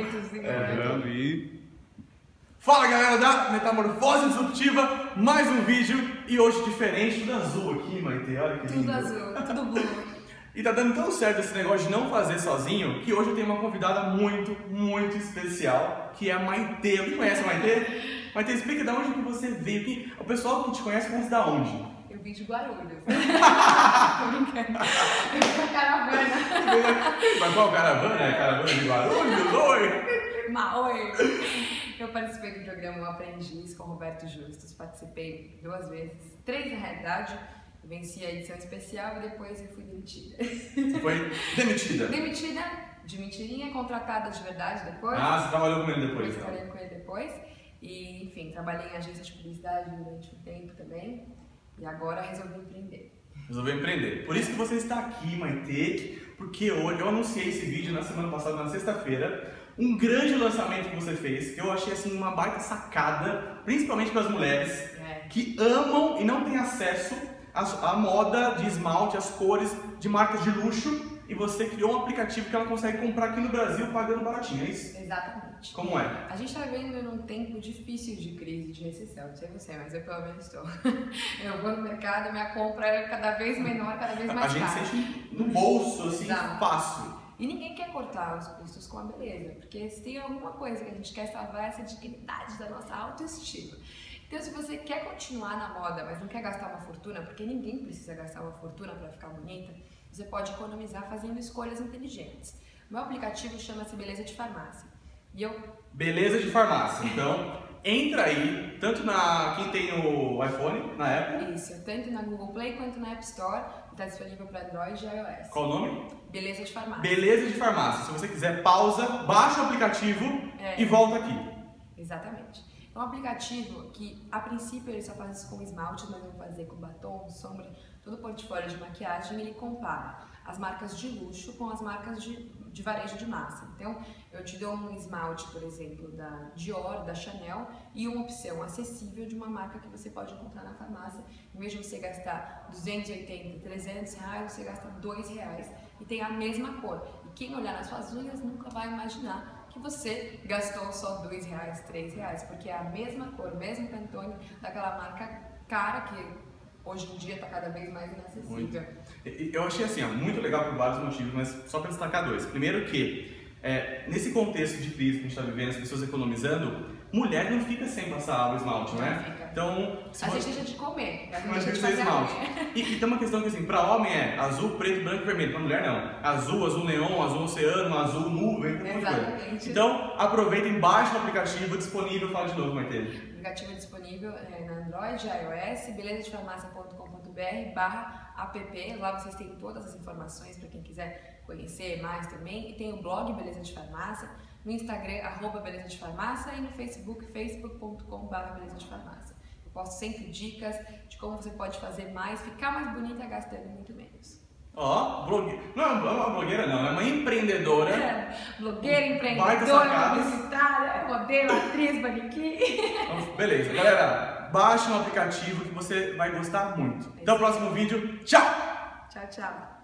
momentozinho. Errando e. Fala galera da Metamorfose Disruptiva, mais um vídeo e hoje diferente, tudo azul aqui, Maite, olha que lindo. Tudo azul, tudo blue. E tá dando tão certo esse negócio de não fazer sozinho que hoje eu tenho uma convidada muito, muito especial, que é a Maite. Alguém conhece a Maite? Maite, explica de onde que você veio. O pessoal que te conhece conhece da onde? Eu vim de Guarulhos. Tô brincando. Eu vim da caravana. Mas qual caravana? É caravana de Guarulhos? Oi! Maoi. Eu participei do programa Aprendiz com Roberto Justus. Participei duas vezes, três na realidade. Venci a edição especial e depois eu fui demitida. Foi demitida. Demitida de mentirinha, contratada de verdade depois. Ah, você trabalhou com ele depois, Depois então. trabalhei com ele depois. E, enfim, trabalhei em agência de publicidade durante um tempo também. E agora resolvi empreender. Resolveu empreender. Por isso que você está aqui, Maite, porque hoje eu anunciei esse vídeo na semana passada, na sexta-feira, um grande lançamento que você fez, que eu achei assim uma baita sacada, principalmente para as mulheres É. que amam e não têm acesso à, à moda de esmalte, às cores de marcas de luxo, e você criou um aplicativo que ela consegue comprar aqui no Brasil pagando baratinho, é isso? Exatamente. Como é? A gente está vivendo num tempo difícil de crise, de recessão. Não sei você, mas eu pelo menos estou. Eu vou no mercado, minha compra é cada vez menor, cada vez A mais gente cara. sente no bolso, assim, Exato. fácil. E ninguém quer cortar os custos com a beleza, porque se tem alguma coisa que a gente quer salvar é essa dignidade da nossa autoestima. Então, se você quer continuar na moda, mas não quer gastar uma fortuna, porque ninguém precisa gastar uma fortuna para ficar bonita, você pode economizar fazendo escolhas inteligentes. Meu aplicativo chama-se Beleza de Farmácia. E eu Beleza de farmácia. Então, entra aí, tanto na quem tem o iPhone, na Apple. Isso, tanto na Google Play quanto na App Store, está disponível para Android e iOS. Qual o nome? Beleza de farmácia. Beleza de farmácia. Se você quiser, pausa, baixa o aplicativo É. e volta aqui. Exatamente. É um aplicativo que, a princípio, ele só faz isso com esmalte, mas eu vou fazer com batom, sombra, todo o portfólio de maquiagem, ele compara as marcas de luxo com as marcas de, de varejo de massa. Então, eu te dou um esmalte, por exemplo, da Dior, da Chanel, e uma opção acessível de uma marca que você pode encontrar na farmácia. Em vez de você gastar 280, 300 reais, você gasta 2 reais e tem a mesma cor. E quem olhar nas suas unhas nunca vai imaginar que você gastou só dois reais, três reais, porque é a mesma cor, mesmo Pantone daquela marca cara que hoje em dia está cada vez mais inacessível. E Eu achei assim, ó, muito legal por vários motivos, mas só para destacar dois. Primeiro que, é, nesse contexto de crise que a gente está vivendo, as pessoas economizando, mulher não fica sem passar o esmalte, Não né? fica. Então, se A gente deixa de comer, a gente deixa de fazer esmalte. E, e tem uma questão que assim, pra homem é azul, preto, branco e vermelho. Pra mulher não. Azul, azul neon, azul oceano, azul nuvem, tem muita coisa. Exatamente. Então, aproveitem, baixem o aplicativo disponível. Fala de novo, Maite. O aplicativo é disponível é, na Android, iOS, belezadefarmácia.com.br barra app. Lá vocês têm todas as informações para quem quiser conhecer mais também. E tem o blog Beleza de Farmácia, no Instagram, arroba Beleza de Farmácia e no Facebook, facebook.com barra Beleza de Farmácia. Eu posto sempre dicas de como você pode fazer mais, ficar mais bonita gastando muito menos. Ó, blogue... não é uma blogueira não, é uma empreendedora. É, blogueira, empreendedora, publicitária, modelo, atriz, manequim. Então, beleza, galera, baixe um aplicativo que você vai gostar muito. Até o próximo vídeo. Tchau! Tchau, tchau.